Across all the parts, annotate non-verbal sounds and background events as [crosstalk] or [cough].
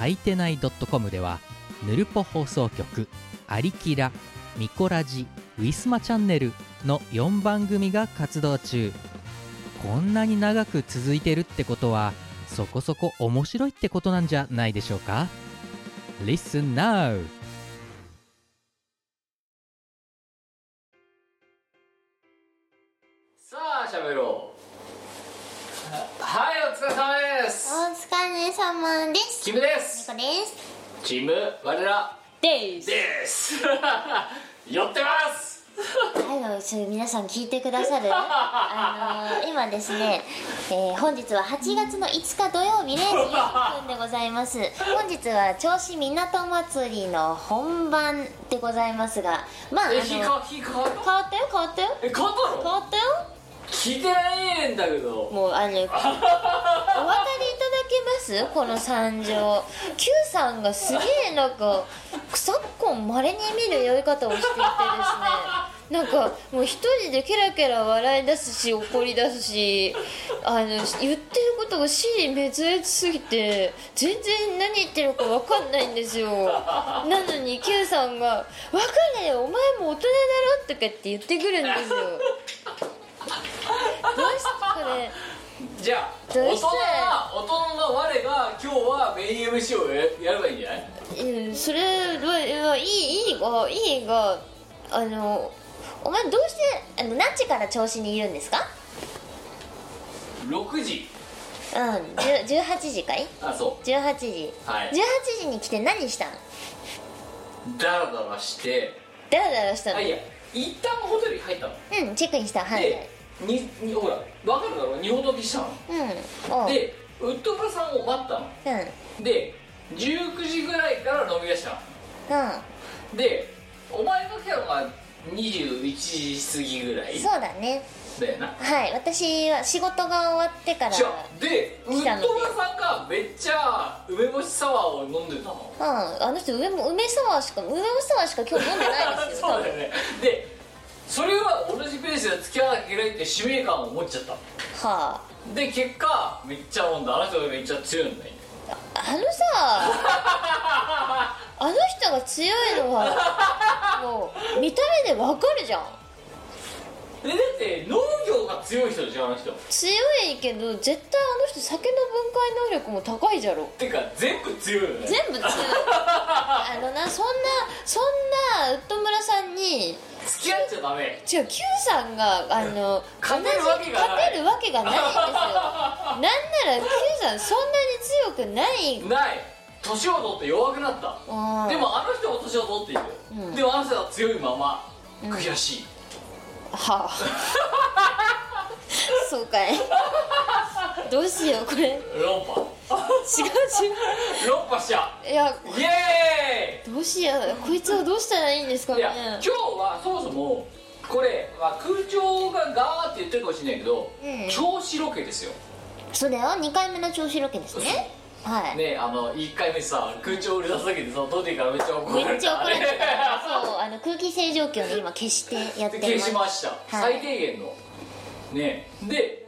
はいてない .com ではヌルポ放送局アリキラミコラジウィスマチャンネルの4番組が活動中。こんなに長く続いてるってことはそこそこ面白いってことなんじゃないでしょうか？Listen now! さあ喋ろうはいお疲れ様ですお疲れ様です。キムです。こです。チーム我らです。です。[laughs] 寄ってます。はいのそれ皆さん聞いてくださる？[laughs] あのー今ですね、えー本日は8月の5日土曜日0時4分でございます。本日は銚子港祭りの本番でございますがまああの変わった？変わったよ変わったよ。え変わった変のわったよ聞いてないねんだけど。もうあの [laughs] お分かりいただけます？この惨状 Q さんがすげえなんか昨今まれに見る酔い方をしていてですね。なんかもう一人でケラケラ笑い出すし怒り出すしあの言ってることが真に滅裂すぎて全然何言ってるか分かんないんですよ。なのに Q さんが「分かるよお前も大人だろ」とかって言ってくるんですよれ [laughs] じゃあどうして？大人は大人の我が今日はメイン MC をややればいいんじゃない？うんそれはいいいいがいいがあのお前どうしてあの何時から調子にいるんですか6時うん10 18時かいあそ18時、はい18時に来て何したのうダラダラしてダラダラしたのあいや一旦ホテルに入ったのうんチェックインしたはいでににほら分かるだろ？二ほどきしたの。うん。でウッドブラさんを待ったの。うん。で19時ぐらいから飲み出したの。でお前が来たのが21時過ぎぐらいうんそうだね。だよな。はい。私は仕事が終わってからじゃあでウッドブラさんがめっちゃ梅干しサワーを飲んでたの。うん。あの人梅も梅サワーしか梅干しサワーしか今日飲んでないですよ [laughs] そうだよね。でそれは同じペースで付き合わなきゃいけないって使命感を持っちゃった。のはで結果めっちゃ飲んだあの人がめっちゃ強いんだよああのさ [laughs] あの人が強いのはもう見た目でわかるじゃん。えだって農業が強い人でしょあの人。強いけど絶対あの人酒の分解能力も高いじゃろ。てか全部強いよね。全部強い。あのなそんなそんなウッド村さんに付き合っちゃダメ。違う Q さんがあの勝てるわけがない勝てるわけがないんですよ。なんなら Q さんそんなに強くない。ない。年を取って弱くなった。うん。でもあの人も年を取っている、うん。でもあの人は強いまま悔しい、はあ。[laughs] そうかい。どうしようこれ違う違論破しちゃういやうイエどうしよう。こいつはどうしたらいいんですか？ねーイいや今日はそもそもこれ、まあ、空調がガーって言ってるかもしれないけど、うん調子ロケですよ。それは2回目の調子ロケですね。はい、ねあの1回目さ空調売り出すだけでさトディからめっちゃ怒られた。めっちゃ怒られた。[laughs] そうあの空気清浄機をね今消してやってでます。消しました、はい。最低限の。ねで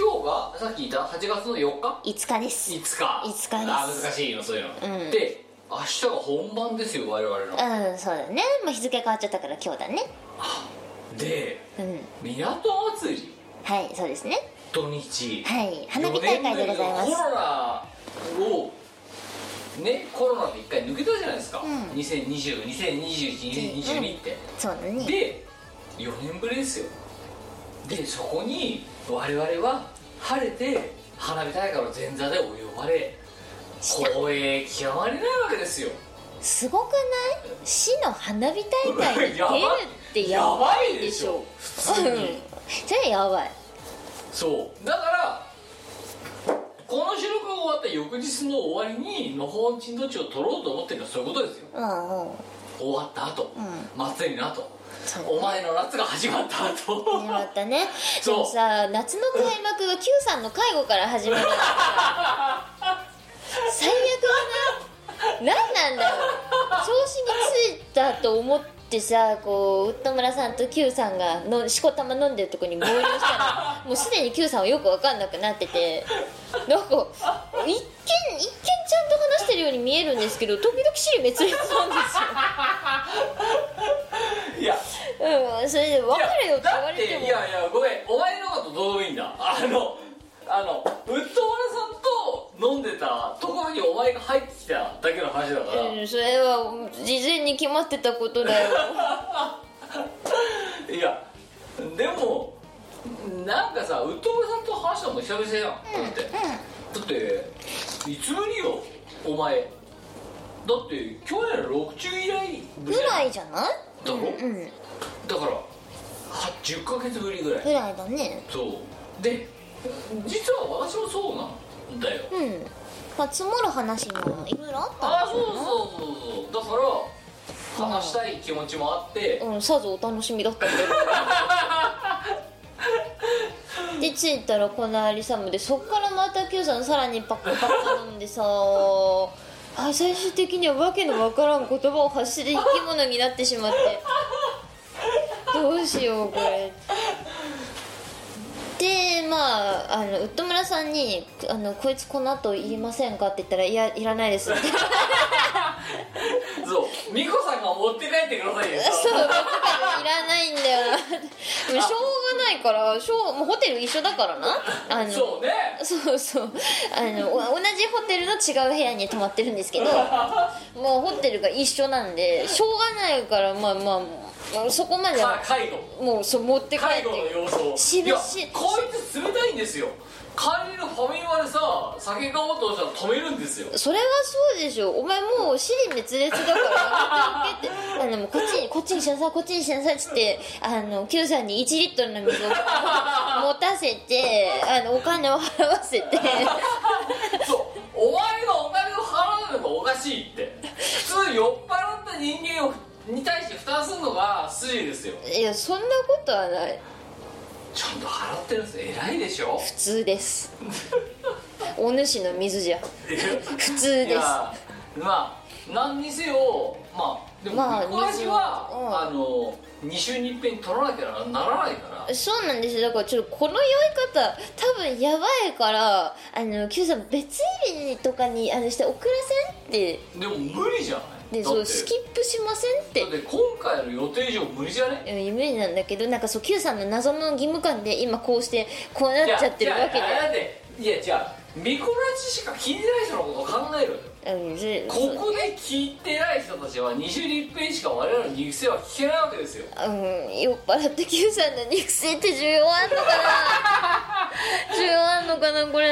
今日がさっき言った8月の4日？5日です。5日。5日です。あー難しいのそういうの、うん。で明日が本番ですよ我々の。うんそうだね、まあ、日付変わっちゃったから今日だね。でうん。港祭りはいそうですね。土日。はい花火大会でございます。4年ぶりのコロナをねコロナで一回抜けたじゃないですか、うん。202020212022って、そうだね。で4年ぶりですよ。でそこに我々は晴れて花火大会の前座でお呼ばれ光栄極まりないわけですよ。すごくない？市の花火大会に出るってややばばいでしょ普通に。うん。それやばい。そう。だからこの収録が終わった翌日の終わりにのほんちんどっちを取ろうと思ってるのはそういうことですよ。うんうん。終わった後、祭りの後お前の夏が始まった後。始まったね。[laughs] そう。でもさ夏の開幕が Q さんの介護から始まる。[laughs] 最悪だな。何なんだろう。調子についたと思ってさこうウッド村さんと Q さんがのしこたま飲んでるとこに合流したら [laughs] もうすでに Q さんはよく分かんなくなってて。なんか一見一見ちゃんと話してるように見えるんですけど時々尻滅裂なんですようん、それで別れよって言われても。いやいやいやごめんお前のことどうでもいいんだ。あのあのウッド村さんと飲んでたところにお前が入ってきただけの話だから、うん、それは事前に決まってたことだよ。[laughs] いやでもなんかさウッド村さんと話したのも久々じゃん。だって、だっていつぶりよお前。だって去年の6中以来ぐらいじゃない？だろ、うんだからは10ヶ月ぶりぐらい。ぐらいだね。そう。で実は私もそうなんだよ。うん。まあ積もる話もいろいろあったああそうそうそうそう。だから話したい気持ちもあって、うんさぞお楽しみだったんだけど。[laughs] で着いたらこのアリサムでそっからまた Q さんさらにパッカパッカ飲んでさあ最終的にはわけのわからん言葉を発して生き物になってしまってどうしようこれでまああのウッド村さんにあの「こいつこの後いりませんか?」って言ったら「いやいらないです」って [laughs] そう美子さんが持って帰ってくださいよそう、僕いらないんだよな。しょうがないから、しょう、もうホテル一緒だからな。あの、そうねそうそうあのお同じホテルの違う部屋に泊まってるんですけどもうホテルが一緒なんでしょうがないからまあまあまあそこまでかは介護。もうそう持って帰って介護の様子を。しいやこいつ冷たいんですよ。帰りのファミマでさ酒買おうとしたら止めるんですよ。それはそうでしょ。お前もう尻滅裂だからやめておけって。[laughs] あのこっちにこっちにしなさいこっちにしなさいっつってあの Q さんに1リットルの水を [laughs] 持たせてあのお金を払わせて。[laughs] そう。お前がお金を払うのがおかしいって。普通酔っ払った人間をに対して負担するのが筋ですよ。いやそんなことはない。ちゃんと払ってるんです。偉いでしょ？普通です。[laughs] お主の水じゃ普通いです。やまあ何にせよまあでもまあ見壊しは、うん。あの2週に一遍取らなきゃならないから。そうなんですよ。だからちょっとこの酔い方多分やばいからあの Q さん別入りとかにあのして送らせんって。でも無理じゃない？でそうスキップしませんって。だって今回の予定以上無理じゃね？うん無理なんだけどなんかそう Q さんの謎の義務感で今こうしてこうなっちゃってるわけいやいやだでっていやじゃあミコラジしか聞いてない人のことを考えろようんぜここで聞いてない人たちは2週に一遍しか我々の肉声は聞けないわけですよ。うん酔っ払って Q さんの肉声って需要あんのかな？[laughs] 需要あんのかなこれ？い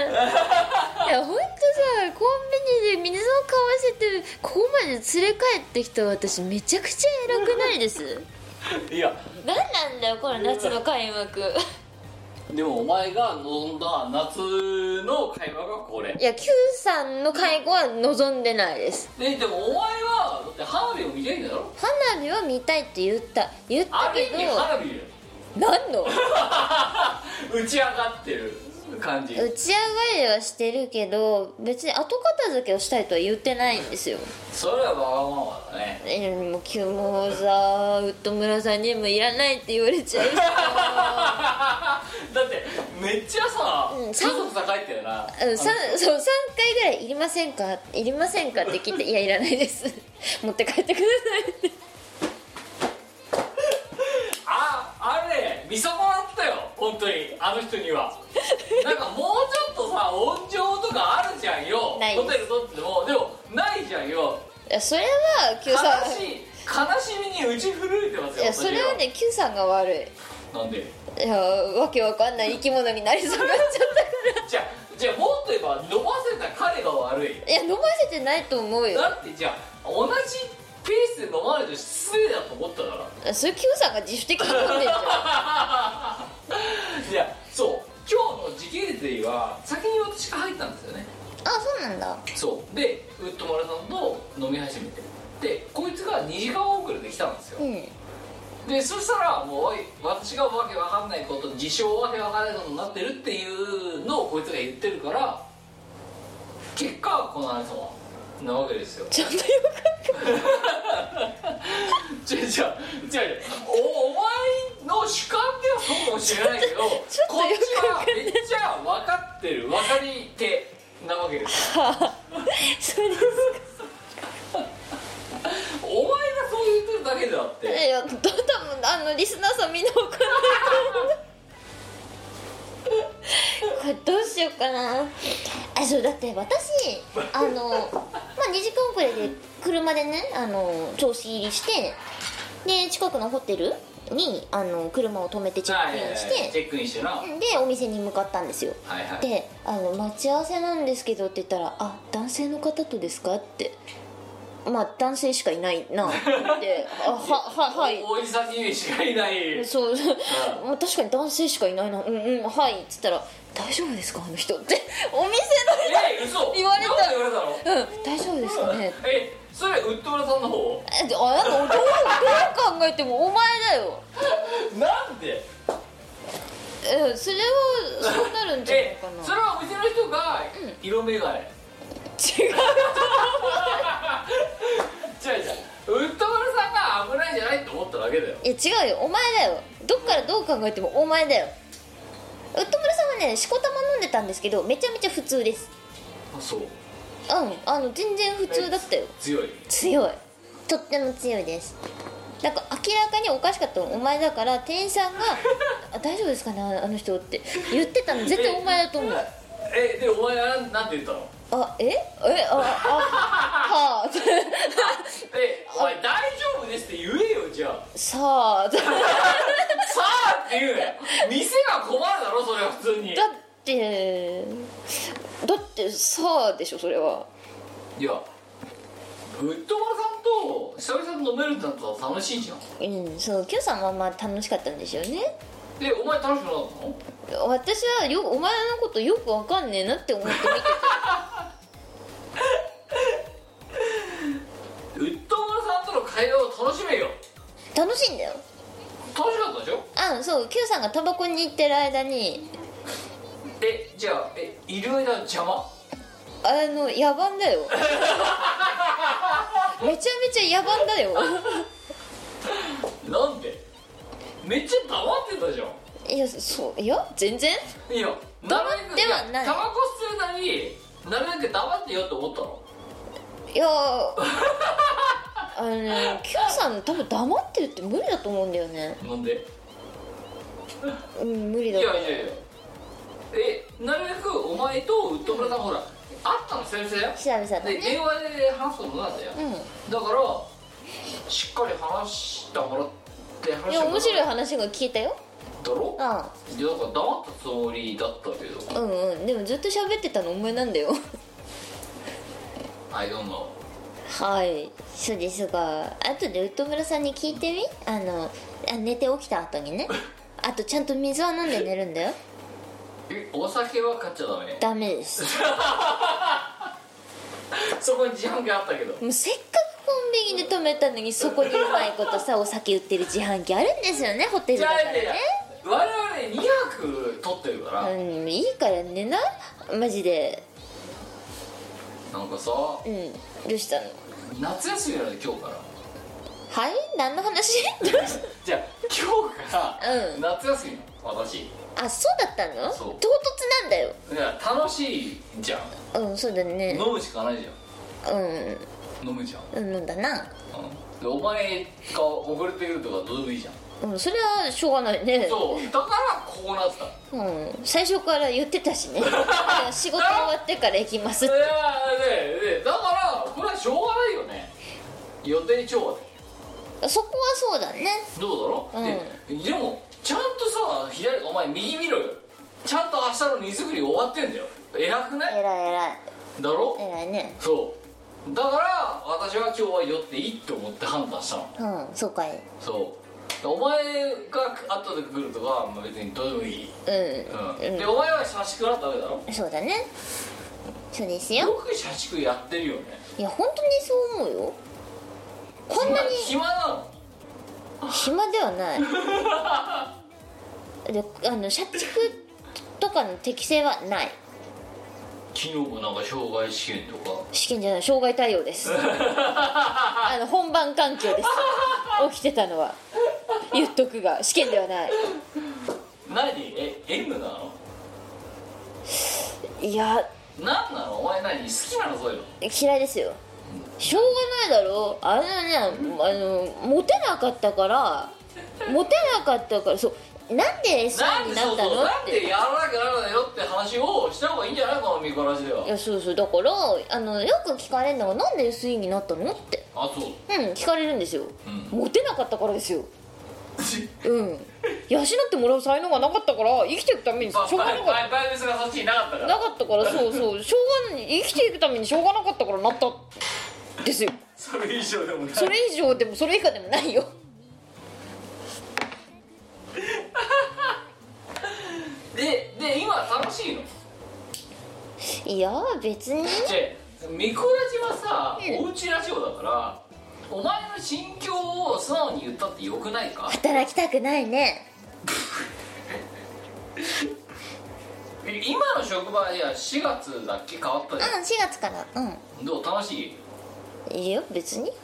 やほんとさコンビニで水を買わせてここまで連れ帰ってきた私めちゃくちゃ偉くないです？[laughs] いや。何なんだよこの夏の開幕でもお前が望んだ夏の会話がこれ。いや Q さんの介護は望んでないです。ででもお前はだって花火を見たいんだろ？花火は見たいって言った言ったけある意味ど花火よ。何の？[laughs] 打ち上がってる感じ。打ち上がりはしてるけど別に後片付けをしたいとは言ってないんですよ。それはわがままだね。えもうきもうさウッド村さんにもいらないって言われちゃうし。[laughs] だってめっちゃさうん家族さ帰ったよな。うんさそう3回ぐらい「いりませんか?」「いりませんか?」って聞いて「いやいらないです。[laughs] 持って帰ってください」って。ああれね見損なったよ本当にあの人には。なんかもうちょっとさ温情とかあるじゃんよ。ないホテル取っても。でもないじゃんよ。いやそれは Q 悲さんしい悲しみに打ち震えてますよいやそれはね Q さんが悪い。私はなんで？いやわけわかんない生き物になりそうになっちゃったか [laughs] じゃあじゃあもっと言えば飲ませた彼が悪い。らいや飲ませてないと思うよ。だってじゃあ同じペースで飲まないと失礼だと思ったから。それ Q さんが自主的に飲んでんじゃん。いやそう。今日の時系列は先に私が入ったんですよね。あそうなんだ。そう。でウッドマラさんと飲み始めて。でこいつが2時間遅れで来たんですよ。うん。でそしたらもう私がわけわかんないこと自称わけわかんないことになってるっていうのをこいつが言ってるから結果この話はなわけですよ。ちょっとよ違う違う違う違うおお前の主観ではそうかもしれないけどこっちはめっちゃ分かってる分かり手なわけですよ。それですお前がそう言ってるだけであって。いや多分あのリスナーさんみんなわかんないこれどうしようかな。あそうだって私あのまあ2時間遅れで車でねあの調子入りしてで近くのホテルにあの車を止めてチェックインしはいはいはい。チてェックインしてなはいでお店に向かったんですよ。はい。であの待ち合わせなんですけどって言ったら「あ男性の方とですか?」ってまあ男性しかいないなって。あはははい。おおじさんにしかいない。そう、まあ、確かに男性しかいないな。うんうんはい。っつったら「大丈夫ですかあの人」って。[laughs] お店え嘘。言われた。言われたの？のうん。大丈夫ですかね。えそれウッド村さんの方？えあなんかどうどう考えてもお前だよ。[laughs] なんで？えそれはそうなるんじゃないえかな。それはお店の人が色眼鏡、違う違う。違 [laughs] うウッド村さんが危ないんじゃないって思っただけだよ。いや違うよ。お前だよ。どっからどう考えてもお前だよ。ウッド村さんはねしこたま飲んでたんですけどめちゃめちゃ普通です。あそう。うん。あの全然普通だったよ。強い。強い。とっても強いです。なんか明らかにおかしかったのお前だから店員さんが「[laughs] あ大丈夫ですかねあの人」って。言ってたの絶対お前だと思う。えでお前はなんて言ったの？あえ？えああ [laughs] はあ。えお前大丈夫ですって言えよじゃあ。さあ。だ [laughs] さあって言うなよ。店が困るだろそれは普通に。だってだってさあでしょそれは。いやウッドマラさんと久々に飲めるんだったら楽しいじゃん。うんそう Q さんはまあ楽しかったんでしょうね。でお前楽しくなかったの？私はよお前のことよくわかんねえなって思って見てウ Q さんがタバコに行ってる間にえじゃあえいる間邪魔？あの野蛮だよ。[laughs] めちゃめちゃ野蛮だよ。なんで？めっちゃ黙ってたじゃん。いやそういや全然。いや黙ってはない。タバコ吸うなりなるべく黙ってよって思ったの？いやあのね Q さん多分黙ってるって無理だと思うんだよね。なんで？うん無理いだと思うやいやいや。えなるべくお前とウッド村さんほら会ったの先生？久々だねで電話で話すことなんだよ、うん。だからしっかり話してもらって話してもらいや面白い話が聞いたよ。だろ？ういやだから黙ったつもりだったけど。んうんうん。でもずっと喋ってたのお前なんだよ。I don't know はい。そうですが後でウッド村さんに聞いてみ？あのあ寝て起きた後にね [laughs] あとちゃんと水は飲んで寝るんだよ。えお酒は買っちゃダメ？ダメです。[laughs] そこに自販機あったけど。もうせっかくコンビニで止めたのにそこにうまいことさお酒売ってる自販機あるんですよねホテルだからね。我々2泊取ってるから、うんいいから寝な。マジで。なんかさうんどうしたの？夏休みなので今日から。はい？何の話？[laughs] じゃあ今うん。夏休み私あそうだったの？そう。唐突なんだよ。いや楽しいじゃん。うんそうだね。飲むしかないじゃうん。ん飲むじゃん、うんだな。うん、でお前が遅れてくるとかどうでもいいじゃん。うんそれはしょうがないね。そう。だからこうなってた。うん。最初から言ってたしね。[laughs] 仕事終わってから行きますいやねねだからこれはしょうがないよね。予定調和でそこはそうだね。どうだろう、うん。ででもちゃんとさ左お前右見ろよ。ちゃんと明日の荷造り終わってんだよ。偉くない？偉い偉い。だろ？偉いね。そう。だから私は今日は酔っていいって思って判断したの。うんそうかい。そう。お前が後で来るとかはまあ別にどうでもいい、うん、うん。でお前は社畜はダメだろ？そうだね。そうですよ。よく社畜やってるよね。いや本当にそう思うよこんなに暇なの？暇ではない。であの社畜とかの適性はない。昨日もなんか障害試験とか？試験じゃない障害対応です。[laughs] あの本番環境です。起きてたのは。言っとくが試験ではない。何？え M なの？いや。何なの？お前何？好きなのそういうの？嫌いですよしょうがないだろ。あのねあのモテなかったからモテなかったからそうなんでなんになったのって。なんでやらなきゃならないよって話をした方がいいんじゃない？このミコラジでは。いやそうそう。だからあのよく聞かれるのがなんで SE になったの？ってあそう。うん聞かれるんですよ、ん。モテなかったからですよ。うん。養ってもらう才能がなかったから生きていくためにしょうがなかった。バイバイブスがそっちになかったから。なかったからそうそう。しょうがない生きていくためにしょうがなかったからなったですよ。それ以上でもない。それ以上でもそれ以下でもないよ。[laughs] でで今楽しいの？いや別に。でミコラジはさ、うん。おうちラジオだからお前の心境を素直に言ったってよくないか？働きたくないね。[laughs] 今の職場いや4月だっけ？変わったうんじ4月から。うゃん。どう？楽しい？んいいよ別に。[laughs]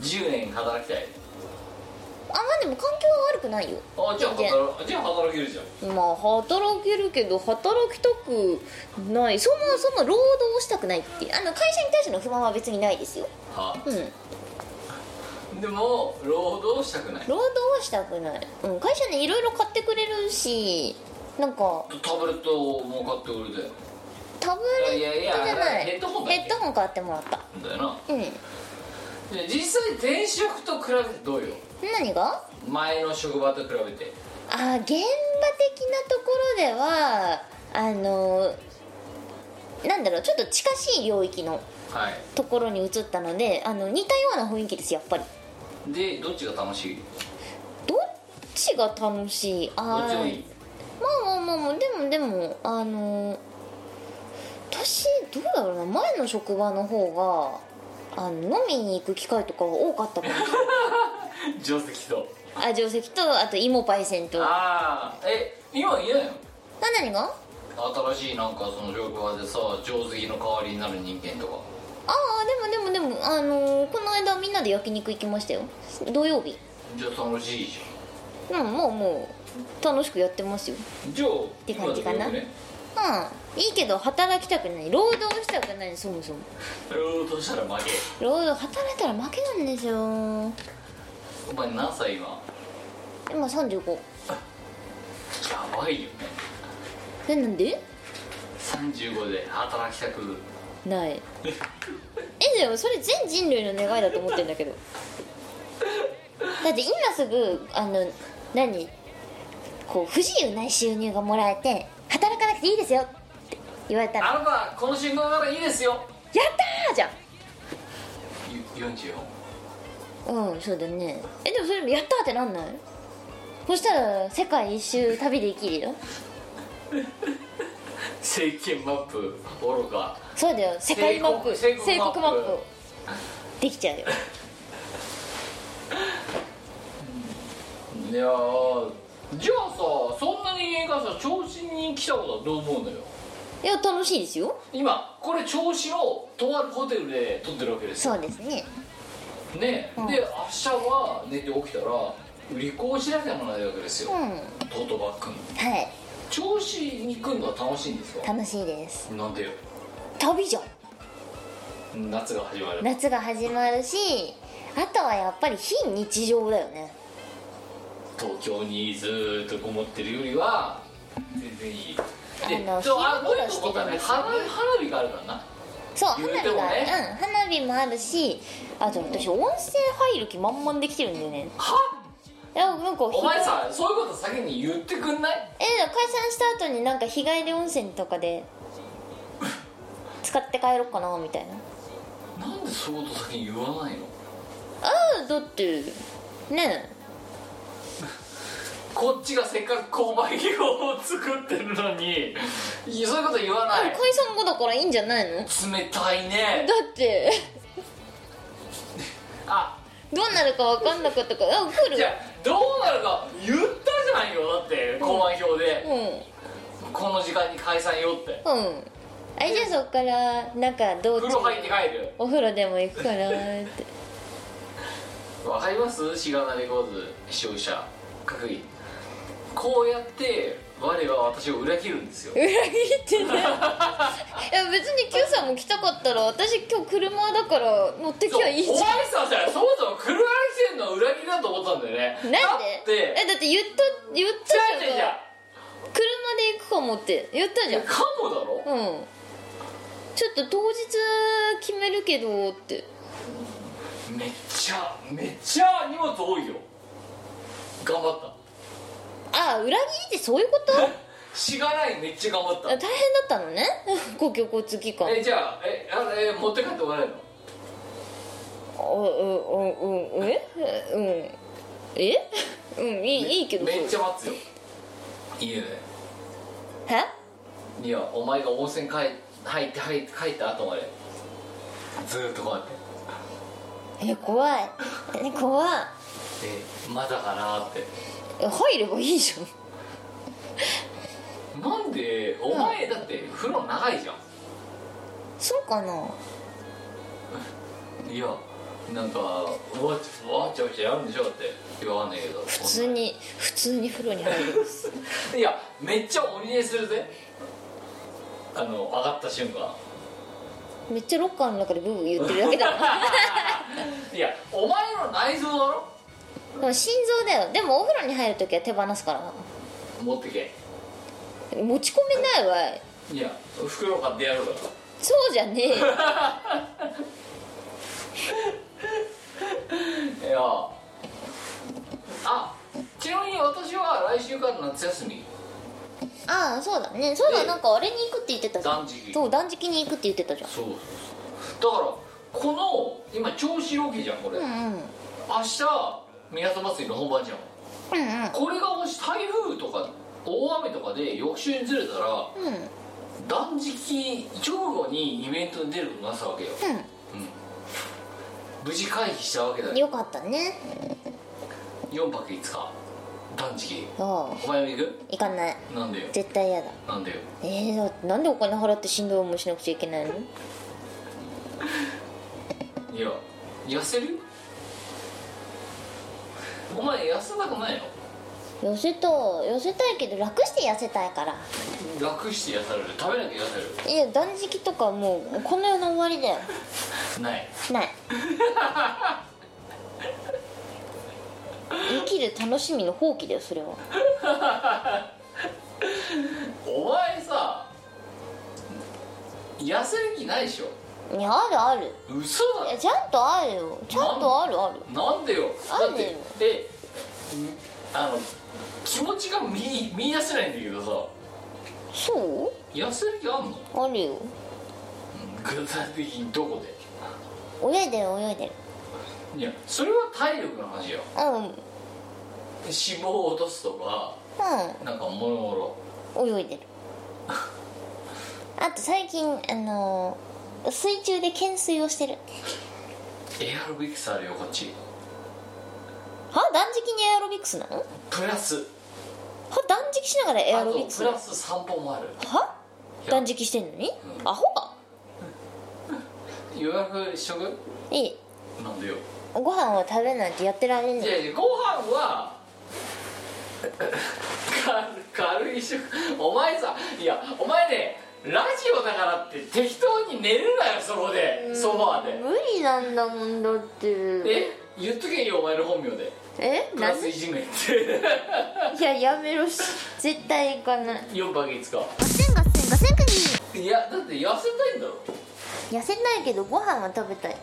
10年働きたい。あまあでも環境は悪くないよ。あじゃあ働じゃあ働けるじゃん。まあ働けるけど働きたくない。そもそも労働したくないっていう。あの会社に対しての不満は別にないですよ。はうん。でも労働したくない。労働はしたくない、うん、会社ねいろいろ買ってくれるしなんか。タブレットも買ってくれてタブレットじゃない。ヘッドホンヘッドホン買ってもらった。だよな。うん。で実際転職と比べてどうよ？何が？前の職場と比べて。あ現場的なところではあのなんだろうちょっと近しい領域のはい。ところに移ったのであの似たような雰囲気ですやっぱり。でどっちが楽しい？どっちが楽しい？どあっちもいい。まあまあまあまあでもでもあの私どうだろうな前の職場の方があの飲みに行く機会とかは多かったかもしれない。[laughs] 定石と。あ定石と。あと芋パイセンと。あああえ今いないの何が新しいなんかその職場でさ定石の代わりになる人間とか。ああでもでもでもあのこの間みんなで焼肉行きましたよ。土曜日？じゃあ楽しいじうんもうもう楽しくやってますよ。ゃんじゃあて感じかな。今でもよくねうんいいけど働きたくない。労働したくない。そもそも。労働したら負け。労働働いたら負けなんですよ。お前何歳今？今35やばいよね。えなんで？35で働きたく。ない。[laughs] えでもそれ全人類の願いだと思ってんだけど。だって今すぐあの何？こう不自由ない収入がもらえて働かなくていいですよ。って言われたら。あなたこの信号からいいですよ。やったーじゃん。ゆ44うんそうだね。えでもそれやったーってなんない？そしたら世界一周旅できるよ。[laughs] 政権マップ愚か。そうだよ。世界マップ。帝国マップ。プできちゃうよ。[laughs] いやーじゃあさそんな人間がさ調子に来たことはどう思うのよ？いや楽しいですよ。今これ調子のとあるホテルで撮ってるわけですよ。そうですね。ね、うん。で明日は寝て起きたら売り子をしなきゃならないわけですよ、うん。トートバッグの。はい。調子に来るのは楽しいんですか？楽しいです。なんでよ？旅じゃん。夏が始まる。夏が始まるしあとはやっぱり非日常だよね東京にずーっとこもってるよりは全然いい。であのそうあもう昼一個思ったね。花花火があるからな。そう花火が、ねうん花火もあるしあと私温泉入る気満々できてるんだよね。は？いやなんかお前さそういうこと先に言ってくんない？え解散した後になんか日帰り温泉とかで使って帰ろうかなみたいな。なんでそういうこと先に言わないの？ああはだってねこっちがせっかく購買業を作ってるのに。そういうこと言わない。解散後だからいいんじゃないの？だ冷たいね。って。あ。どうなるか分かんなかったから。あ来る。じゃあどうなるか言ったじゃんよ。だって購買表で、うん。この時間に解散よって。うん。あれじゃあそっからなんか道中風呂入って帰る。お風呂でも行くからって。[laughs] わかります？しがなレコーズ視聴者各位こうやって我は私を裏切るんですよ。裏切ってね。[laughs] いや別に Q さんも来たかったら私今日車だから乗ってきゃいいじゃん。お前さじゃあそもそも車に来てんのは裏切りだと思ったんだよね。なんで？だってえだって言った言ったじゃん。違う違う車で行くかもって言ったじゃん。かもだろ？うん。ちょっと当日決めるけどって。めっちゃめっちゃ荷物多いよ。頑張ったあ裏切りってそういうこと？しがないめっちゃ頑張っあ大変だったのね。公共交通機関。たえじゃあえあれ持って帰ってもらえるの？おうんうんうんえ？うん。えうんいいいいけどめっちゃ待つよいいよねえいやお前が温泉帰入って入って帰った後までずーっとこうやってえ怖いえ怖いえまだかなってえ入ればいいじゃん。[laughs] なんでお前だって風呂長いじゃん。そうかな。[laughs] いやなんかわちわちゃわちゃやるんでしょだって。言わんねえけど。普通に普通に風呂に入ります。[laughs] いやめっちゃ鬼寝するぜ。あの上がった瞬間。めっちゃロッカーの中でブーブー言ってるだけだないやお前の内臓だろでも心臓だよ。でもお風呂に入るときは手放すからな。持ってけ。持ち込めないわい。いや袋買ってやるからそうじゃねえよ。[laughs] いや。あちなみに私は来週から夏休み。ああそうだね。そうだでなんかあれに行くって言ってたじゃん。断食。そう断食に行くって言ってたじゃん。そうそうそう。だからこの今調子ロケじゃんこれ、うんうん。明日港祭りの本番じゃん。うんうん。これがもし台風とか大雨とかで翌週にずれたらうん。断食直後にイベントに出ることになってたわけよ、うん、無事回避したわけだよ。よかったね。4泊5日。断食。ああ。お前も行く？行かない。なんでよ？絶対嫌だ。なんでよ？えー、だってなんでお金払ってしんどい思いしなくちゃいけないの？いや痩せる？お前痩せたくないの？痩せた痩せたいけど楽して痩せたいから。楽して痩せる。食べなきゃ痩せる。いや断食とかもうこの世の終わりだよ。ない。ない。[laughs] 生きる楽しみの放棄だよそれは。お前さ痩せる気ないでしょ？いやあるある。嘘だ。いやちゃんとあるよ。ちゃんとあるある。なんでよ？あるよ。だってえあの気持ちが見見出せないんだけどさ。そ痩せる気あんの？うあるよ。具体的にどこで？泳いでる泳いでる。いやそれは体力の話よ。うん。脂肪を落とすとかなんかもろもろうん泳いでる。[laughs] あと最近あのー水中で懸垂をしてる。エアロビクスあるよこっち。は？断食にエアロビクスなの？はプラス。断食しながらエアロビクスプラス散歩もある。は？断食してんのに？アホか？予約しとく？いい。なんでよ。ご飯は食べないとやってられんのいやいやご飯は [laughs] 軽軽い食お前さいやお前ねラジオだからって適当に寝るなよそこで。ソファーで。無理なんだもんだって。え？言っとけよお前の本名で。え？プラスいじめって。[laughs] いややめろし。絶対行かない。4泊5日ガセンガセンガセンクいやだって痩せたいんだろ。痩せないけどご飯は食べたい。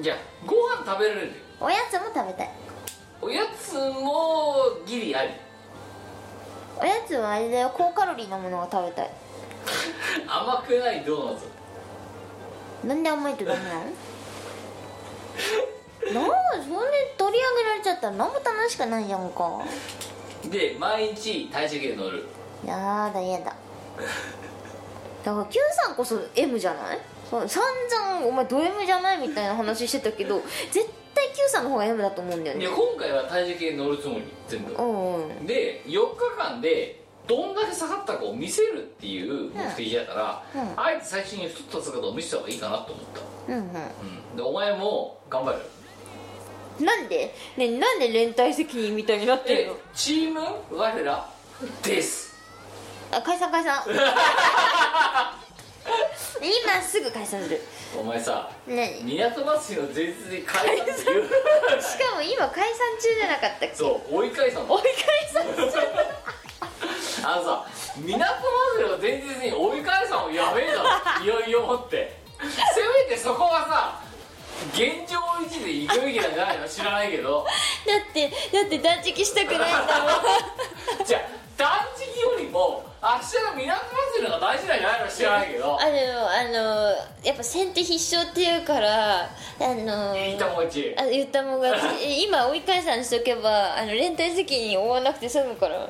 じゃあご飯食べられる？おやつも食べたい。おやつもギリあり。おやつはあれだよ高カロリーなものが食べたい [laughs] 甘くないドーナツ。なんで甘いとダメなの？なあそんで取り上げられちゃったら何も楽しくないじゃんか。で毎日体重計乗る。やだやだ。だから Q さんこそ M じゃない？散々お前ド M じゃないみたいな話してたけど絶対 Q さんの方が M だと思うんだよね。で今回は体重計乗るつもり全部。うんうん。で4日間でどんだけ下がったかを見せるっていう目的だから、うん。あえて最初に太った姿を見せた方がいいかなと思った、うんうん、でお前も頑張る。うんなんで？ねなんで連帯責任みたいになってるえのチーム？我ら？です。あ解散解散。[laughs] 今すぐ解散する。お前さ何？港祭りの前日に解散って言う [laughs] しかも今解散中じゃなかったっけ？そう追い返さん追い解散中あのさ港祭りの前日に追い返さんもやべえだろ。いよいよもって。せめてそこはさ現状維持で行くべきなんじゃないの？知らないけど。だってだって断食したくないんだもん。[laughs] じゃあ断食よりも明日の港祭りの方が大事なんじゃないの？知らないけど。あのあのやっぱ先手必勝っていうからあの言ったもん勝ち。あ言ったもん勝ち。え今追い返さんしとけばあの連帯責任負わなくて済むから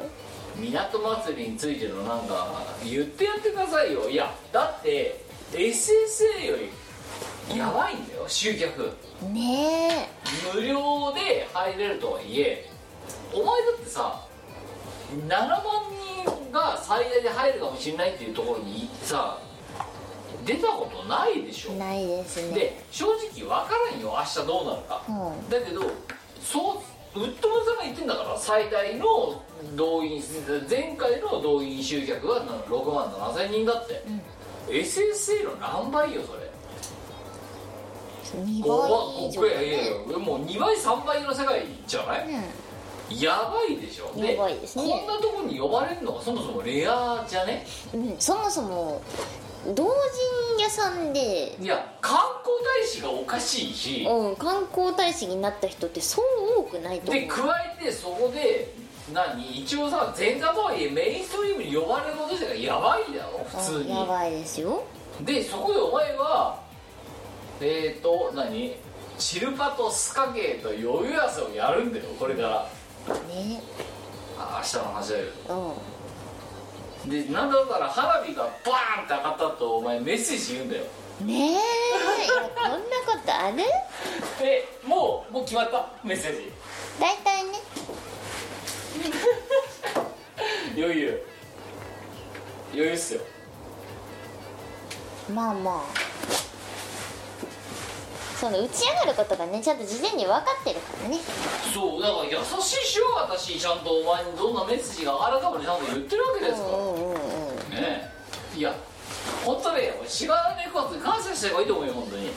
港祭りについてのなんか言ってやってくださいよ。いやだって SSA よりやばいんだよ集客。ね無料で入れるとはいえお前だってさ7万人が最大で入るかもしれないっていうところにさ出たことないでしょ。えないですね。で正直分からんよ明日どうなるか、うん。だけどそうウッドマンさんが言ってんだから最大の動員前回の動員集客は6万7千人だって、SSA の何倍よそれ。2 5倍倍以上。いやいやいやもう2倍3倍の世界じゃない、やばいでしょ。やばいですね。こんなとこに呼ばれるのがそもそもレアじゃね？うん、うん、そもそも同人屋さんで、いや観光大使がおかしいし。うん、観光大使になった人ってそう多くないと思う。で加えてそこで何？一応さ前座とはいえメインストリームに呼ばれること自体がやばいだろ普通に。やばいですよ。でそこでお前はえっ、ー、と何？シルパとスカゲーと余裕汗をやるんだよこれから。ね。あ明日の話だようでなんだったら花火がバーンって上がったとお前メッセージ言うんだよ。んねえこんなことある？[laughs] えもうもう決まったメッセージ。大体ね。[laughs] 余裕。余裕っすよ。まあまあその打ち上がることがねちゃんと事前に分かってるからね。そうだから優しいしよ私ちゃんとお前にどんなメッセージが上がるかまでちゃんと言ってるわけですから、うんうんうんねえ。いや本当ね知らないことに感謝した方がいいと思うよ本当に。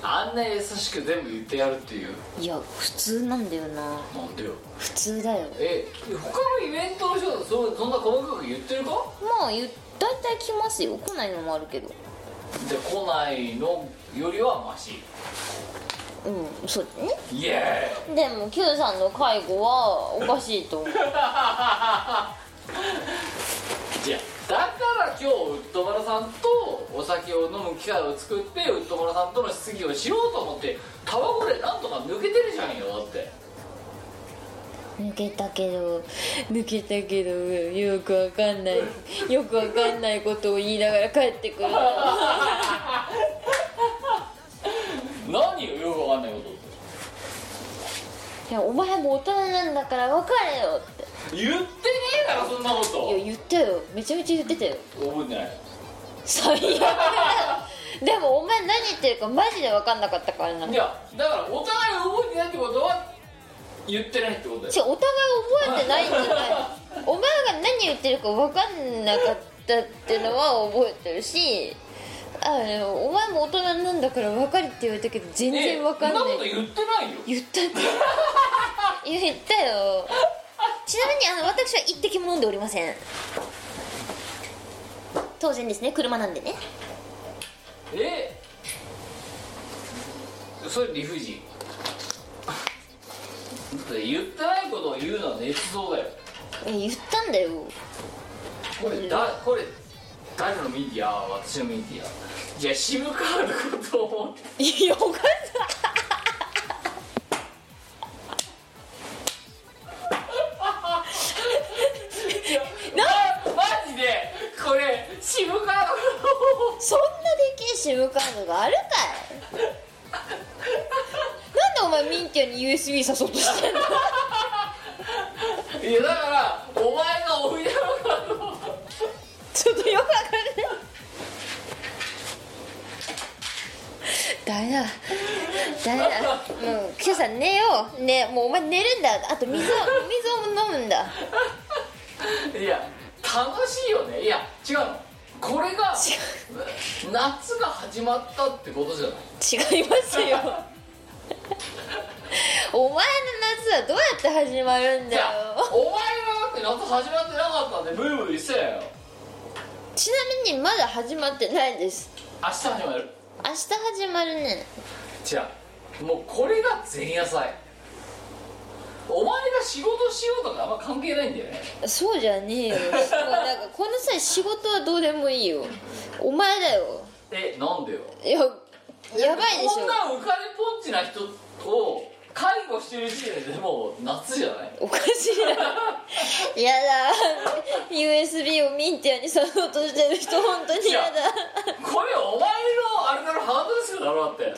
あんな優しく全部言ってやるっていう。いや普通なんだよな。なんでよ。普通だよ。え他のイベントの人はそそんな細かく言ってるか？まあ言う大体来ますよ。来ないのもあるけど。で来ないのよりはマシうんそうだね。イエでも Q さんの介護はおかしいと思う。ー [laughs] イいやだから今日ウッドマラさんとお酒を飲む機会を作ってウッドマラさんとの質疑をしようと思ってタバコでなんとか抜けてるじゃんよだって。抜けたけど抜けたけどよくわかんない。よくわかんないことを言いながら帰ってくる [laughs] 何よよくわかんないことっていやお前も大人なんだから別れよって。言ってねえだろそんなこと。いや言ったよ。めちゃめちゃ言ってたよ。覚えてない。最悪でもお前何言ってるかマジで分かんなかったからな。いやだからお互い覚えてないってことは言ってないってことだよ。違うお互い覚えてないんじゃない。お前が何言ってるか分かんなかったってのは覚えてるしあのお前も大人なんだから分かるって言われたけど全然分かんない、そんなこと言ってないよ。言ったって言ったよ。ちなみにあの私は一滴も飲んでおりません。当然ですね。車なんでね。えそれ理不尽。言ってないことを言うのは捏造だよ。え言ったんだよ。これだこれ彼のミディア私のミディア。いや渋川のこと思って。いやおかしいなマジでこれ渋川のそんなでけえシムカードがあるかい。なんでお前ミンティアに USB 誘おうとしてんの？いやだからダメだもう Q さん寝よう。ねもうお前寝るんだ。あと水を [laughs] 水を飲むんだ。いや楽しいよね。いや違うの。これが夏が始まったってことじゃない？違いますよ。[laughs] お前の夏はどうやって始まるんだよ。お前がだって夏始まってなかったんでブーブー言ってたよ。ちなみにまだ始まってないです。明日始まる？明日始まるね。違うもうこれが前夜祭。お前が仕事しようとかあんま関係ないんだよね。そうじゃねえよ。なんかこの際仕事はどうでもいいよ。お前だよ。えなんでよ？いややばいでしょ。こんな浮かれポンチな人を介護してる時点でもう夏じゃない？おかしいな。やだ。USB をミンティアに誘おうとしてる人本当にやだ。これお前のあれだろハードディスクだろだって。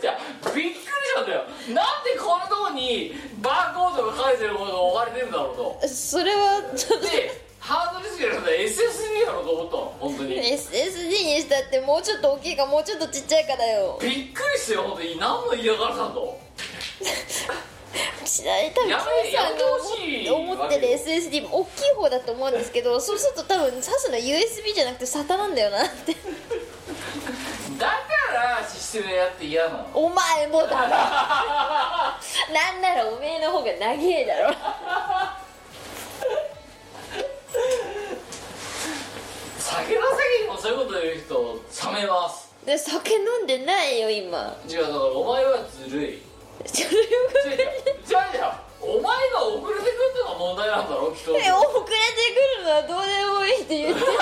じゃあびっくりしたんだよ。なんでこんなとこにバーコードが書いてるものが置かれてるんだろうと。それはちょっとでハードディスクじゃなくて SSD だろうと思ったの本当に。SSD にしたってもうちょっと大きいかもうちょっとちっちゃいかだよ。びっくりしたよ本当に。何の嫌がらせだと。ちなみに多分や Q さんが思思ってる SSD も大きい方だと思うんですけど [laughs] そうすると多分刺すの USB じゃなくて SATA なんだよなって。だからシステムやって嫌なの。お前もだろなんならおめえの方が長えだろそういうこと言う人冷めます。で酒飲んでないよ今。違うだからお前はずるい。それが違う違う違うお前が遅れてくるのが問題なんだろきっとえ遅れてくるのはどうでもいいって言ってたし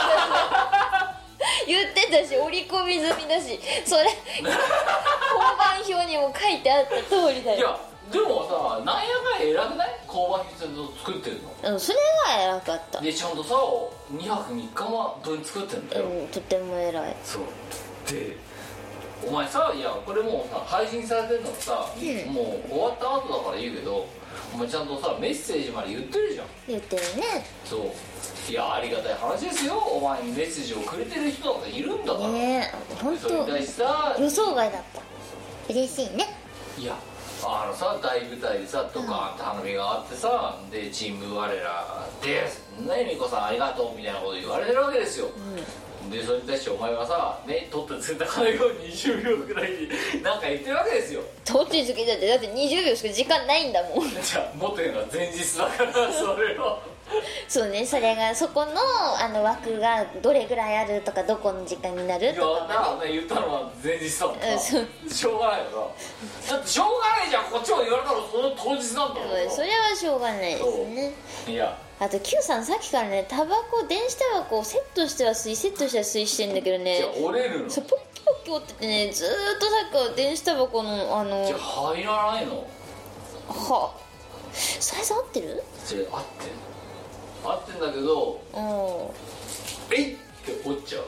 言ってたし折り込み済みだしそれ交番表にも書いてあった通りだよいやでもさなんやかんや偉くない？交番筆作ってるの。うんそれは偉かった。でちゃんとさ2泊3日分作ってんだよ、うんとても偉い。そう。でお前さいやこれもうさ配信されてるのさ、うん。もう終わった後だから言うけどお前ちゃんとさメッセージまで言ってるじゃん。言ってるね。そう。いやありがたい話ですよ。お前にメッセージをくれてる人なんかいるんだから、ねえ本それに対当してさ予想外だった。嬉しいね。いやあのさ大舞台でさドカーンって花火があってさ、でチーム我らですねみこさんありがとうみたいなこと言われてるわけですよ、でそれに対してお前はさね取ってついた金を20秒ぐらいになんか言ってるわけですよ。どっち好きだってだって20秒しか時間ないんだもん。じゃあもっと言うのは前日だからそれをそうねそれがそこのあの枠がどれぐらいあるとかどこの時間になるとかだからね言ったのは前日だもんな。うんそう。しょうがないよな。だってしょうがないじゃんこっちも言われたらその当日なんだろうんそれはしょうがないですね。いや。あと Q さんさっきからねタバコ電子タバコをセットしては吸いセットしては吸いしてんだけどね。じゃあ折れるの。そうポッキポッキ折っててねずーっとさっきから電子タバコのあのじゃあ入らないの？はサイズ合ってる？それ合ってんの？合ってんだけどうん。えいって折っちゃう。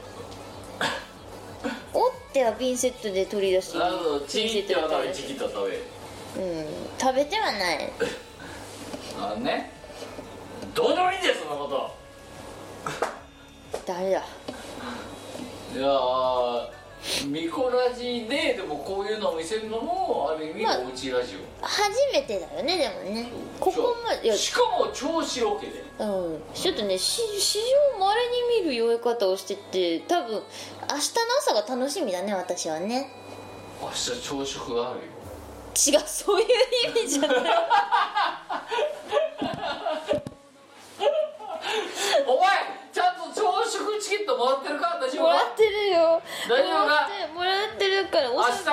折ってはピンセットで取り出しあのチピンセッキってはトで取り出し食べチキと食べる。うん。食べてはない。あのねどうでもいいんだよそんなこ誰だ。といやーミコラジででもこういうのを見せるのもある意味まあおうちラジ初めてだよねでもね。オここまでしかも超白毛で。うん。ちょっとねし史上まれに見る酔い方をしてて多分明日の朝が楽しみだね私はね。明日朝食があるよ。違うそういう意味じゃない [laughs] [laughs] お前ちゃんと朝食チケットもらってるか？大丈夫かもらってるよ。大丈夫かもらってるからお明日明酒日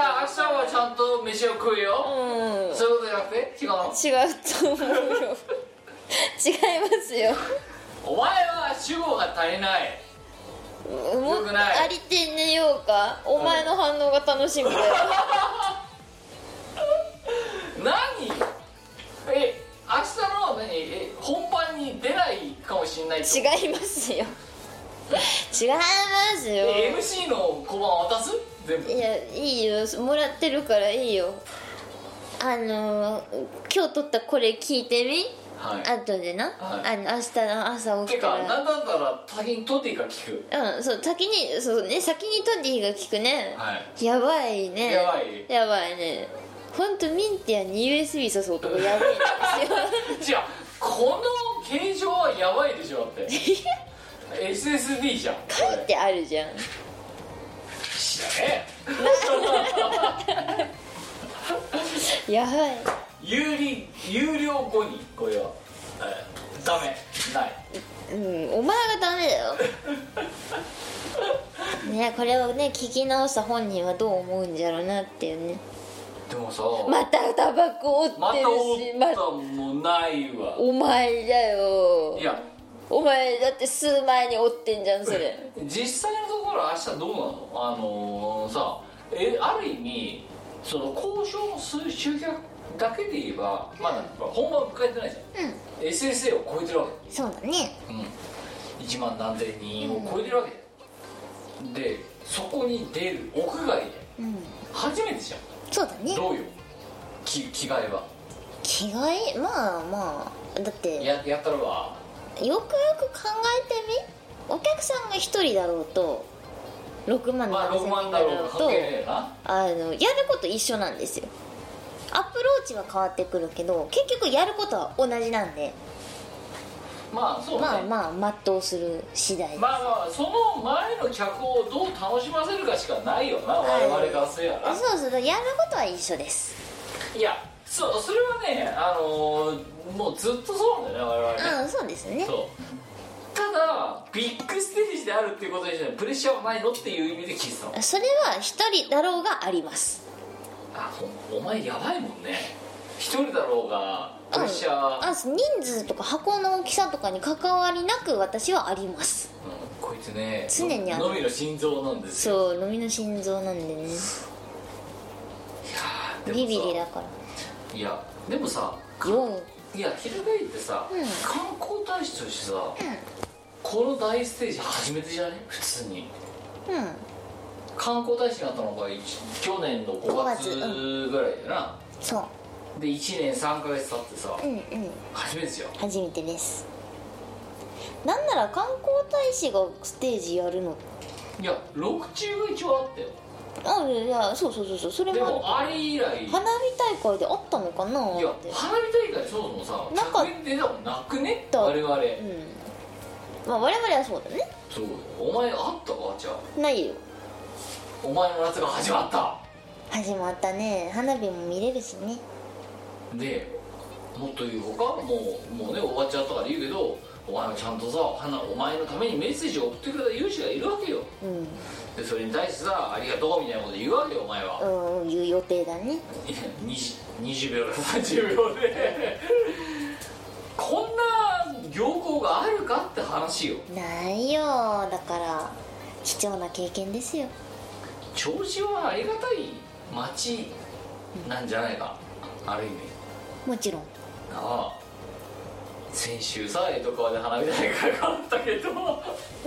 はちゃんと飯を食うよ、うん。そういうことじゃなくて？違うの？違うと思うよ。違いますよ。お前は主語が足りない。もないありて寝ようか？お前の反応が楽しみだよ。何？え明日の本番に出ないかもしんない違いますよ。違いますよ。え MC の小判渡す？全部。いやいいよ。もらってるからいいよ。あのー今日撮ったこれ聞いてみ？はい。後でな、はい。あの明日の朝起てきたからなんだったら先にトディが聞く。うんそう先にそうね先にトディが聞くね、はい。やばいね。やばい。やばいねほんとミンティアに USB 挿そうとかやばいんですよ違う。この形状はやばいでしょだって。SSD じゃん。こ書いれてあるじゃん。知らねやばい。え有利有料後にこれは、えーダメ。ない。うんお前がダメだよ。ねこれをね聞き直した本人はどう思うんじゃろうなっていうねでもさまたタバコ追ってるしまったもないわ。お前だよ。いや。お前だって数前に追ってんじゃんそれ。[laughs] 実際のところ明日どうなの？あのーさえある意味その交渉の数集客だけで言えばまだ本番迎えてないじゃん、うん。SSA を超えてるわけ。そうだね。うん、1万何千人を超えてるわけ。で、でそこに出る屋外でうん。初めてじゃんそうだね。どうよき着替えは？着替えまあまあだってややったるわよくよく考えてみ。お客さんが一人だろうと6万まあ7 6千万人だろうとだろうが関係ねえな。あのやること一緒なんですよ。アプローチは変わってくるけど結局やることは同じなんでまあそうね。まあまあ全うする次第まあまあその前の客をどう楽しませるかしかないよな、はい。我々からすればな。そうそうやることは一緒です。いやそうそれはねあのーもうずっとそうなんだよね我々ね。うんそうですね。そう。ただビッグステージであるっていうことにしてプレッシャーはないのっていう意味で聞いてたの。それは一人だろうがあります。あお前やばいもんね。一人だろうがプレッシャー、あ人数とか箱の大きさとかに関わりなく私はあります。うんこいつね常にある。のみの心臓なんですよ。そう飲みの心臓なんでね。ビビリだから。いやでもさよいや翻ってさ、うん。観光大使としてさ、この大ステージ初めてじゃね？普通に。うん。うん観光大使になったのが一去年の5 5月月ぐらいだよな、そうで1年3ヶ月経ってさ、うんうん。初めてじゃん。初めてです。なんなら観光大使がステージやるの。いや6中が一応あったよ。あいやそうそうそうそうそれもでもあれ以来。花火大会であったのかないやって花火大会そもそもさなんか100円出たもんなくね？だ我々、うん。まあ我々はそうだね。そう。お前あった？かじゃあ。ないよ。お前の夏が始まった。始まったね。花火も見れるしねでもっと言うほかもうもうね終わっちゃったから言うけどお前はちゃんとさ花お前のためにメッセージを送ってくれた有志がいるわけよ。うん。でそれに対してさ「ありがとう」みたいなこと言うわけよお前は、うん言う予定だね。いや 20, 20秒か30 [laughs] 秒で。こんな行幸があるかって話よ。ないよ。だから貴重な経験ですよ。調子はありがたい街なんじゃないか。ある意味もちろん。なあ。先週さ江戸川で花火大会があったけど。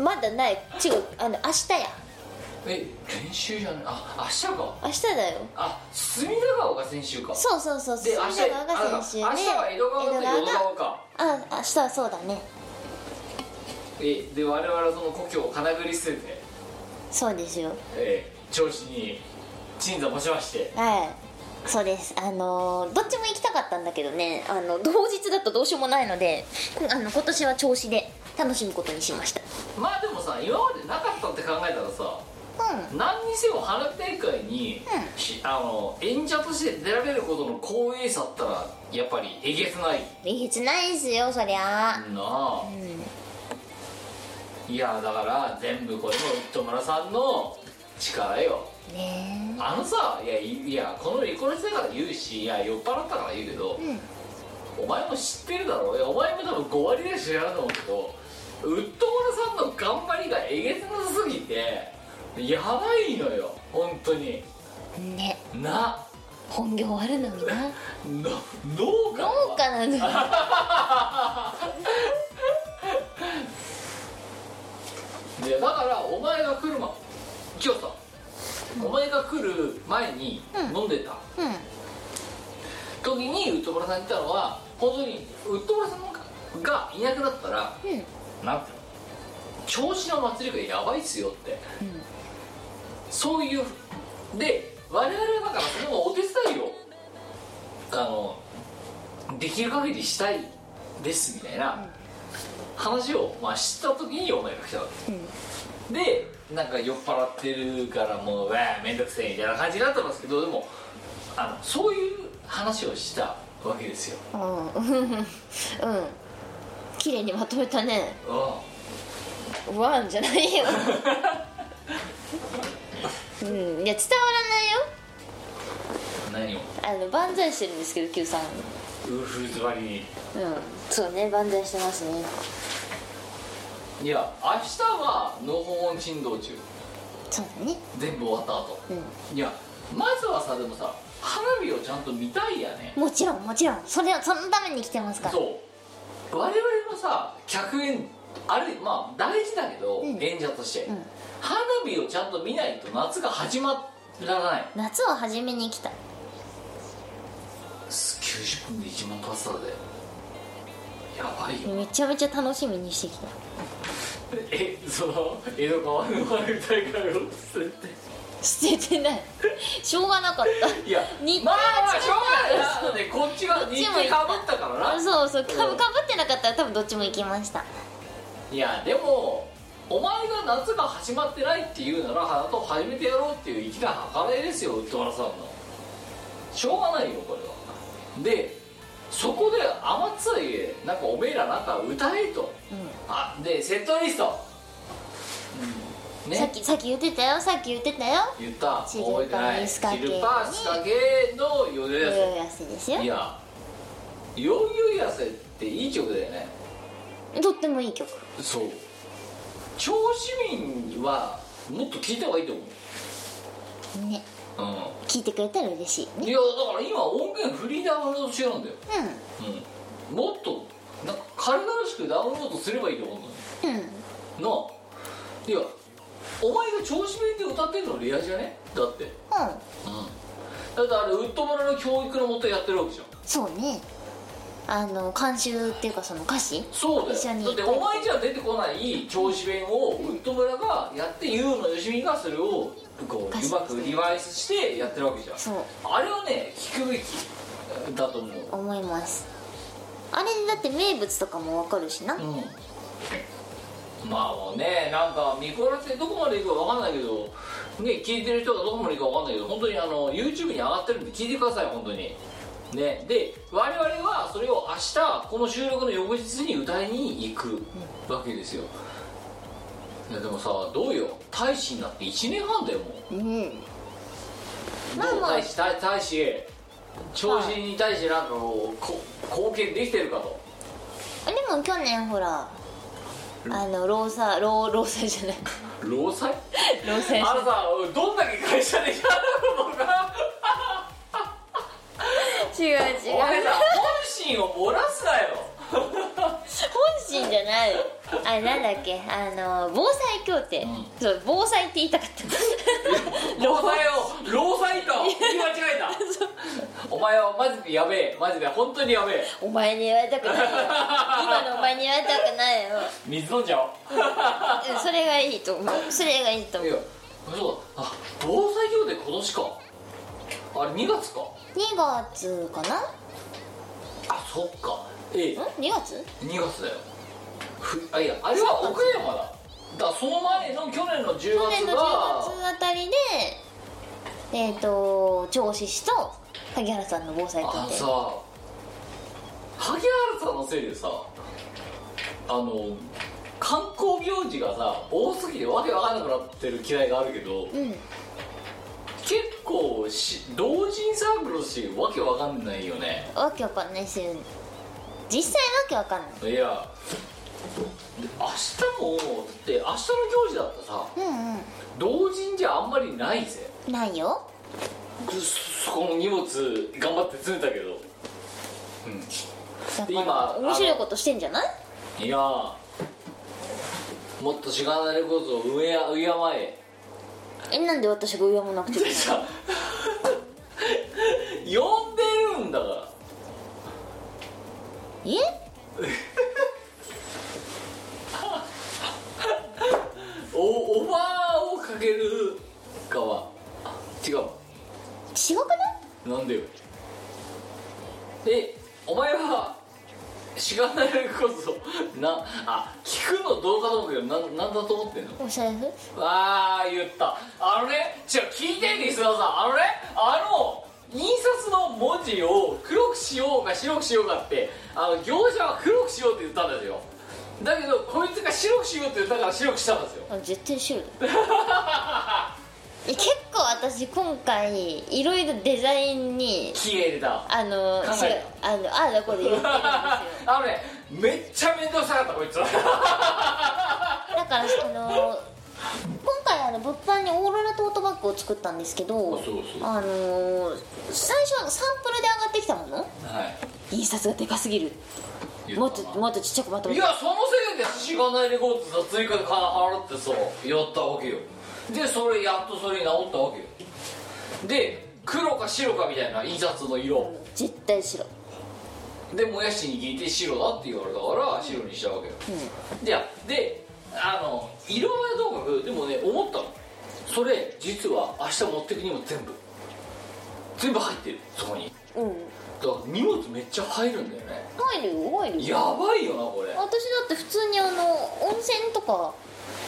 まだない。違うあの明日や。え練習じゃない？あ明日か。明日だよ。あ隅田川が先週か。そうそうそうで明日が先週。ねあ明日は江戸川と淀川か。あ明日はそうだね。えで我々はその故郷を金繰り捨てて、そうですよ。えー、銚子に鎮座もしまして。はいそうです。あのーどっちも行きたかったんだけどね。あの同日だとどうしようもないのであの今年は調子で楽しむことにしました。まあでもさ今までなかったって考えたらさうん。何にせよ花火大会に、うしあの演者として出られることの光栄さったらやっぱりえげつない。えげつないですよそりゃ。なあ。うん。いやだから全部これもウッド村さんの力よ。ねあのさいやいいやこのリコレスだから言うしいや酔っ払ったから言うけど、えうん。お前も知ってるだろ？いやお前も多分5割ぐらい知らんと思うけどウッド村さんの頑張りがえげつなさすぎてやばいのよ本当に。ね。な。本業あるのにな。[laughs] の農家農家なんだ [laughs] いやだからお前が来るま今日さ、お前が来る前にうん。飲んでた。うん。時にウッド村さんに言ったのは本当にウッド村さんがいなくなったらうん。なんていうの？調子の祭りがやばいっすよって。そういうで我々はだからそのお手伝いをあのできる限りしたいですみたいな話を、まあ、知った時にお前が来たわけ。でなんか酔っ払ってるからもううわーめんどくせえみたいな感じになってますけどでもあのそういう話をしたわけですよ、うん。[laughs] うん。綺麗にまとめたね。う。ワンじゃないよ。[laughs] うん。いや伝わらないよ。ん、何を？あの万歳してるんですけど Q さん。ウルフルズバリにうん。そうね万歳してますねいや明日はのほほん珍道中。そうだね。全部終わった後。ういやまずはさでもさ花火をちゃんと見たいやね。んもちろんもちろん。それそのために来てますから。そう。我々のさ客演あれまあ大事だけど、うん。演者として、うん。花火をちゃんと見ないと夏が始まらない。夏を初めに来た。90分で1万発だでやばいよ。めちゃめちゃ楽しみにしてきた。えその江戸川の花火大会を捨てて。捨ててない。しょうがなかった。いや日程まあまあしょうがない。でこっちが日程かぶったからな。そうそうかぶかぶってなかったら多分どっちも行きました。いやでもお前が夏が始まってないっていうなら花と始めてやろうっていう粋な計らいですよウッドラさんのしょうがないよこれはでそこで天津へなんかおめえらなんか歌えと。うあでセットリスト、うん。ん、さっきさっき言ってたよ。さっき言ってたよ。言った。覚えてない。シルバースのヨネヨヤーヨせですよ。セいやヨーヨーヤセっていい曲だよね。とってもいい曲。そう。超市民はもっと聞いた方がいいと思ねう。う聞いてくれたら嬉しいね。んいやだから今音源フリーダウンロード中なんだよ。ううん。もっとなんか軽々しくダウンロードすればいいと思うんだよんうん。なあ。いやお前が調子弁で歌ってるのレアじゃね？だって。うん。うんだってあれウッド村の教育のもとやってるわけじゃん。そうね。あの監修っていうかその歌詞？そうだよ。一緒に。だってお前じゃ出てこない調子弁をウッド村がやって優のよしみがそれをこううまくリバイスしてやってるわけじゃん。そう。あれはね聞くべきだと思う。思います。あれだって名物とかもわかるしな、うん。まあもうねなんか見こらせどこまでいくかわかんないけどね聞いてる人がどこまでいくかわかんないけど本当にあの YouTube に上がってるんで聞いてください本当に。ね。で我々はそれを明日この収録の翌日に歌いに行くわけですよいやでもさどうよ。大使になって1年半だよもう。うん。まあまあ。どう大使大大使調子に対してなんかこうこ貢献できてるかと。でも去年ほらあの労災労労災じゃない。労災？労災。あのさどんだけ会社でやるのか。違う違う。お前さ本心を漏らすなよ本心じゃない。あれなんだっけ？あの防災協定、うん。そう防災って言いたかった。労災を労災と言い間違えた。[laughs] お前はマジでやべえ。マジで本当にやべえ。お前に言われたくないよ。今のお前に言われたくないよ、水飲んじゃおう。うん、それがいいと思う。それがいいと思いうやそうだ。あ防災協定今年か。あれ2月か。2月かな？あそっかええ。ん？2月？2月だよ。ふあいやあれは岡山だ。だからその前の去年の10去年の月が10月あたりでえっ、と銚子市と萩原さんの防災協定あのさ萩原さんのせいでさあの観光行事がさ多すぎてわけわかんなくなってる嫌いがあるけどうん。結構し同人サークルとしてわけわかんないよね。わけわかんないですよ実際わけわかんない。いや。で明日もだって明日の行事だったさ。うん同人じゃあんまりないぜ。うんないよ。そこの荷物頑張って詰めたけど。うん。だかで今ら面白いことしてんじゃない？いやーもっとしがないレコードを敬え。敬ええなんで私が敬わなくていけないでさ [laughs] 呼んでるんだからえ？[laughs] おオファーをかける側。あ違う。わ違くないなんでよ。えお前はしがないレコードなあ聞くのどうかと思うけどなんなんだと思ってんの？お財布？ああ言った。あのね違う聞いてリスナーさん。あのねあの印刷の文字を黒くしようか白くしようかってあの業者は黒くしようって言ったんですよ。だけどこいつが白くしようって言ったから白くしたんですよ。あ絶対白だ [laughs] え結構私今回いろいろデザインに気入れた。あの考え違うあのああだこで言ってるんですよ。[laughs] あのねめっちゃ面倒くさかったこいつ。だからあの [laughs] の物販にオーロラトートバッグを作ったんですけどそうそう。あの最初サンプルで上がってきたもの？はい。印刷がでかすぎる。もっともっとちっちゃくまとめて。いやそのせいでしがないレコードさ追加で金払ってさやったわけよ。でそれやっとそれに治ったわけよ。で黒か白かみたいな印刷の色。絶対白。でもやしに聞いて白だって言われたから白にしたわけよ、でいやであの色はともかくでもね思ったの。それ実は明日持ってくにも全部。全部入ってるそこに。うん。だから荷物めっちゃ入るんだよね。入るよ入るよ。やばいよなこれ。私だって普通にあの温泉とか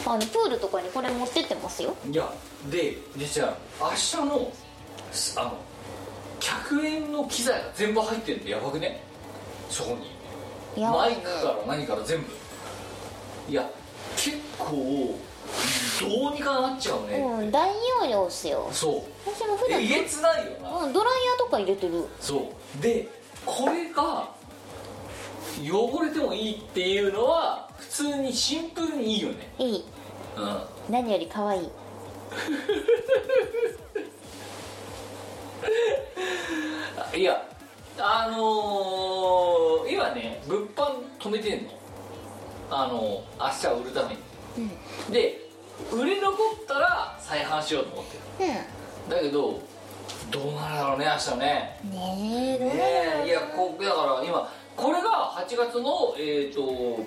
あのプールとかにこれ持ってってますよ。いやででじゃあ明日のすあの100円の機材が全部入ってるってやばくね？そこに。やばいね。マイクから何から全部。いや結構どうにかなっちゃうね、うん大容量っすよ。そう。私も普段えげつないよな、うんドライヤーとか入れてる。そう。でこれが汚れてもいいっていうのは普通にシンプルにいいよね。いい。うん。何より可愛い。[laughs] いやあのー、今ね物販止めてんのあの明日売るために、で売れ残ったら再販しようと思ってる。うだけどどうなるだろうね明日ね。んねえどうね。えいやこだから今これが8月のえっ、と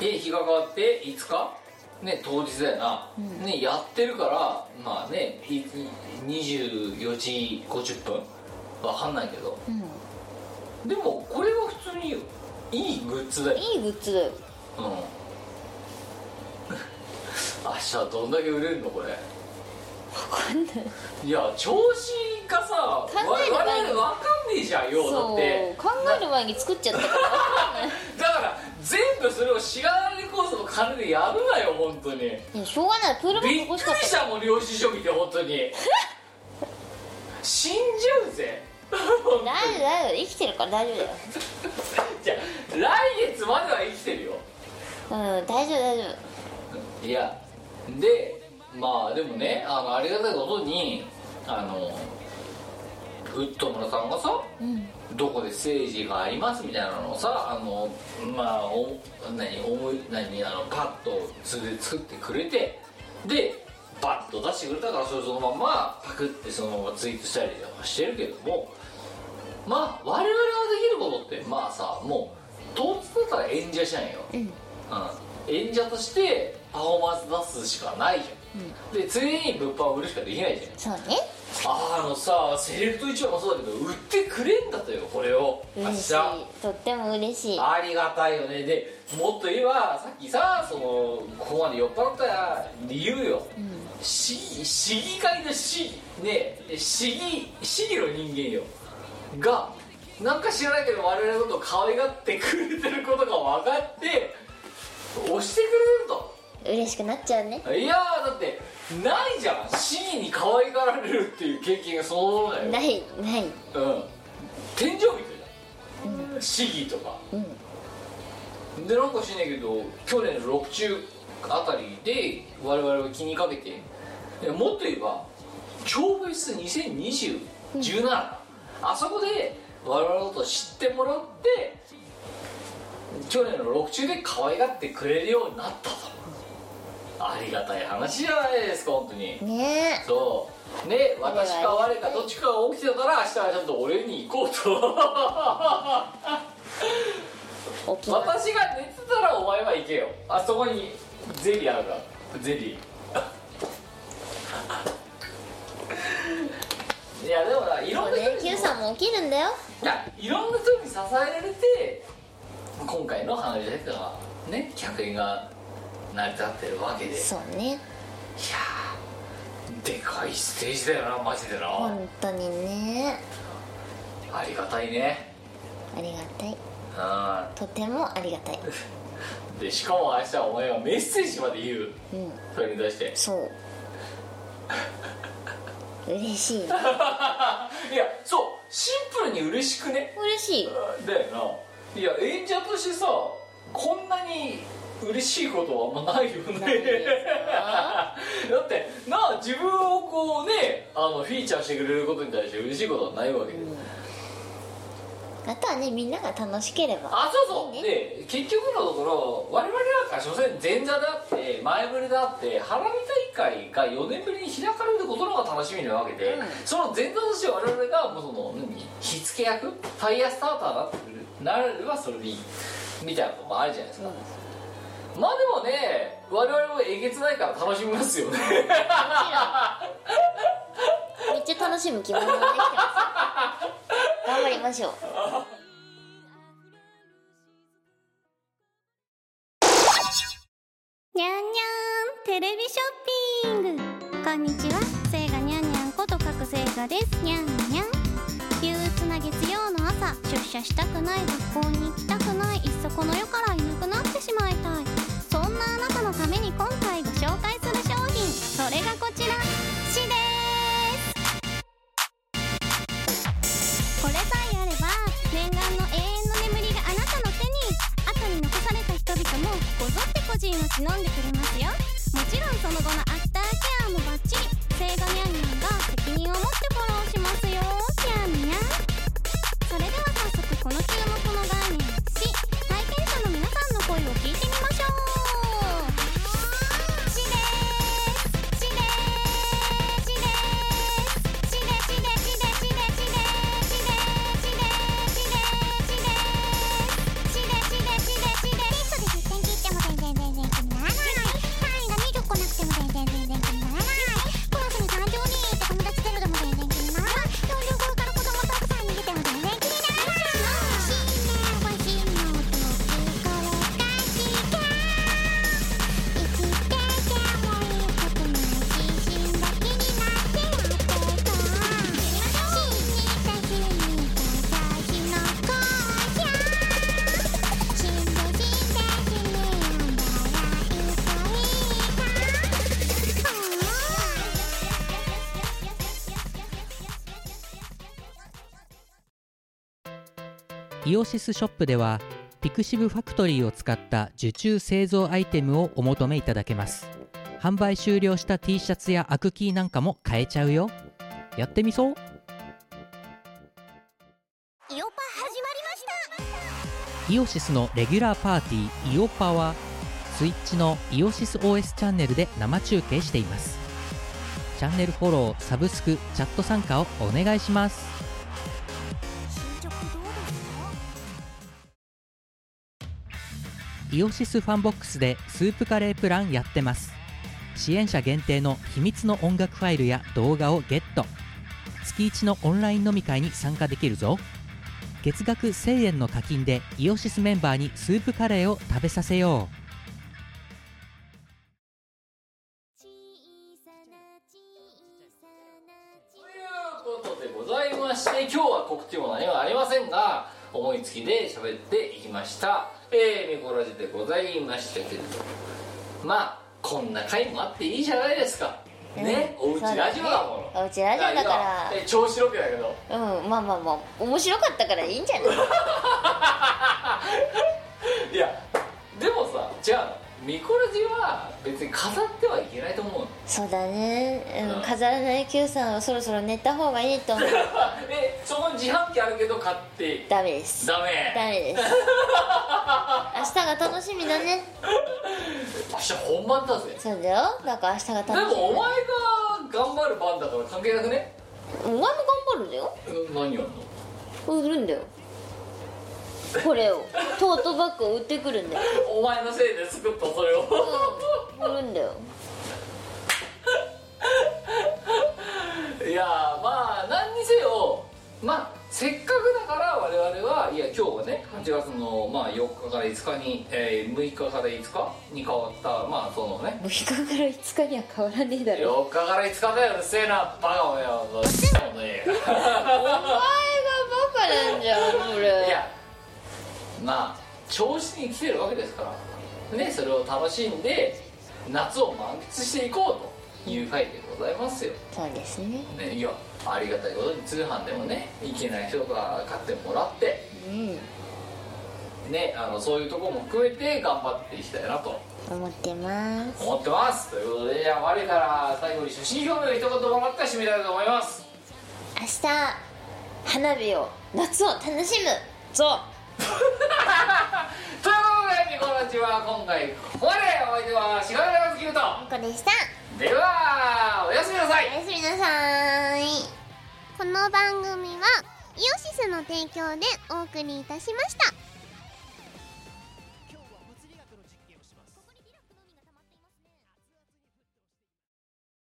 え日が変わって5日ね当日だよな、ねやってるからまあねいい24時50分？わかんないけど。うん。でもこれは普通にいいグッズだよ。いいグッズだよ。うん。明日はどんだけ売れるのこれ？分かんない。いや調子がさ考える我前に。々わかんねえじゃんよだって。考える前に作っちゃったから。分かんないだから全部それをしがないレコードの金でやるなよ本当に。いやしょうがない。プールバッびっ欲しかっりしたもん領収書見て本当に。[laughs] 死んじゃうぜ。た大丈夫大丈夫。生きてるから大丈夫だよじゃあ来月までは生きてるよ。うん大丈夫大丈いやでまあでもねあのありがたいことにあのウッド村さんがさ夫うん。どこでステージがありますみたいなのをさあのまあお何思い何あのパッと図で作ってくれてでバッと出してくれたからそれそのままパクってそのままツイートしたりとかしてるけどもまあ我々ができることって。まあさもう当日だったら演者じゃんよ、うん。うん、演者としてパフォーマンス出すしかないじゃん、でついでに物販を売るしかできないじゃん。そうね。あのさセレクト一番もそうだけど売ってくれんだとよこれを。明嬉しい。日とっても嬉しい。ありがたいよね。でもっと言えばさっきさそのここまで酔っ払った理由よ、市議市議会の市。ね市議市議の人間よがなんか知らないけど我々のことを可愛がってくれてることが分かって押してくれると。嬉しくなっちゃうね。いやーだってないじゃん。市議に可愛がられるっていう経験がそのものだよ。ないない。うん。天井人じゃん、市議とか。うん。でなんかしないけど去年の6中あたりで我々が気にかけてもっと言えば超フェス202017、あそこで我々のことを知ってもらって去年の6中で可愛がってくれるようになったと。ありがたい話じゃないですか本当に。ねそう。ね私か我かどっちかが起きてたら明日はちゃんと俺に行こうと。私が寝てたらお前は行けよ。あそこにゼリーあるから。ゼリー。いやでもいろんな人にさんも起きるんだよ。いやいろんな人に支えられて今回の花火大会ね客員が成り立ってるわけで。そうね。いやでかいステージだよなマジでな。本当にね。ありがたいね。ありがたい。あとてもありがたい。[laughs] でしかも明はお前はメッセージまで言う、うん、それに対して。そう。[laughs] 嬉しい。[laughs] いやそうシンプルに嬉しくね？嬉しい。だよな。いや演者としてさこんなに嬉しいことはあんまないよね。[laughs] だってなあ自分をこうねあのフィーチャーしてくれることに対して嬉しいことはないわけで、うん。あとはねみんなが楽しければ。あそうそう。いい、ね、で結局のところ我々なんか所詮前座だって前振りだって腹会が4年ぶりに開かれることの方が楽しみなわけで、うん、その前座として我々がもうその火付け役ファイヤースターターだってなればそれでいい。みたいなこともあるじゃないですか、うん、まあでもね我々もえげつないから楽しみますよね。[laughs] めっちゃ楽しむ気分ができてます。頑張りましょう。にゃんにゃんテレビショッピング。こんにちは。せいがにゃんにゃんこと各せいがです。にゃんにゃん。憂鬱な月曜の朝出社したくない学校に行きたくないいっそこの世からいなくなってしまいたい。そんなあなたのために今回ご紹介する商品。それがこちら。もこぞって個人を忍んでくれますよ。もちろんその後のアフターケアもバッチリセガニャンニャンが責任を持ってフォローしますよ。キャンニャンそれでは早速この注目の概念し体験者の皆さんの声を聞いてみましょう。イオシスショップでは pixivFACTORY を使った受注製造アイテムをお求めいただけます。販売終了した T シャツやアクキーなんかも買えちゃうよ。やってみそう。イオパ始まりました。イオシスのレギュラーパーティーイオパは Twitch のイオシス OS チャンネルで生中継しています。チャンネルフォローサブスクチャット参加をお願いしますイオシスファンボックスでスープカレープランやってます。支援者限定の秘密の音楽ファイルや動画をゲット。月1のオンライン飲み会に参加できるぞ。月額1000円の課金でイオシスメンバーにスープカレーを食べさせよう。ということでございまして今日は告知も何もありませんが思いつきで喋っていきました。えー、ミコラジでございましたけれどまあこんな回もあっていいじゃないですか。ね、おうちラジオだもの。おうちラジオだから。調子ロケだけど。うんまあまあまあ面白かったからいいんじゃない？[laughs] いやでもさ違うのミコラジは別に飾ってはいけないと思うの？そうだね、うんうん。飾らない Q さんはそろそろ寝た方がいいと思う。[laughs] えそこに自販機あるけど買ってダメです。ダメ。ダメです。[laughs] 明日が楽しみだね。明日本番だぜ。そうだよ。だから明日が楽しでみもお前が頑張る番だから関係なくね？お前も頑張るんだよ。うん何やんの？売るんだよ。これを。トートバッグを売ってくるんだよ。[laughs] お前のせいで作ったそれを。うん。売るんだよ。[laughs] いやまあ何にせよまあせっかくだから我々はいや今日がね8月の、まあ、4日から5日に、えー6日から5日に変わったまあそのね。6日から5日には変わらねえだろ。4日から5日だようるせえなバカおよどうしてもねお前がバカなんじゃんそれ。いやまあ調子に来てるわけですから。ねそれを楽しんで夏を満喫していこうという回でございますよ。そうですね。ね、いやありがたいことに通販でもねいけない人が買ってもらってうん。ねあのそういうところも含めて頑張っていきたいなと。思ってます。思ってます。ということでじゃあ我から最後に初心表明を一言もらって締めたいと思います。明日花火を夏を楽しむぞ。[laughs] ということでニコラジは今回ここまでお相手はしがらずきると。ここでしたではおやすみなさい。おやすみなさい。この番組はイオシスの提供でお送りいたしました。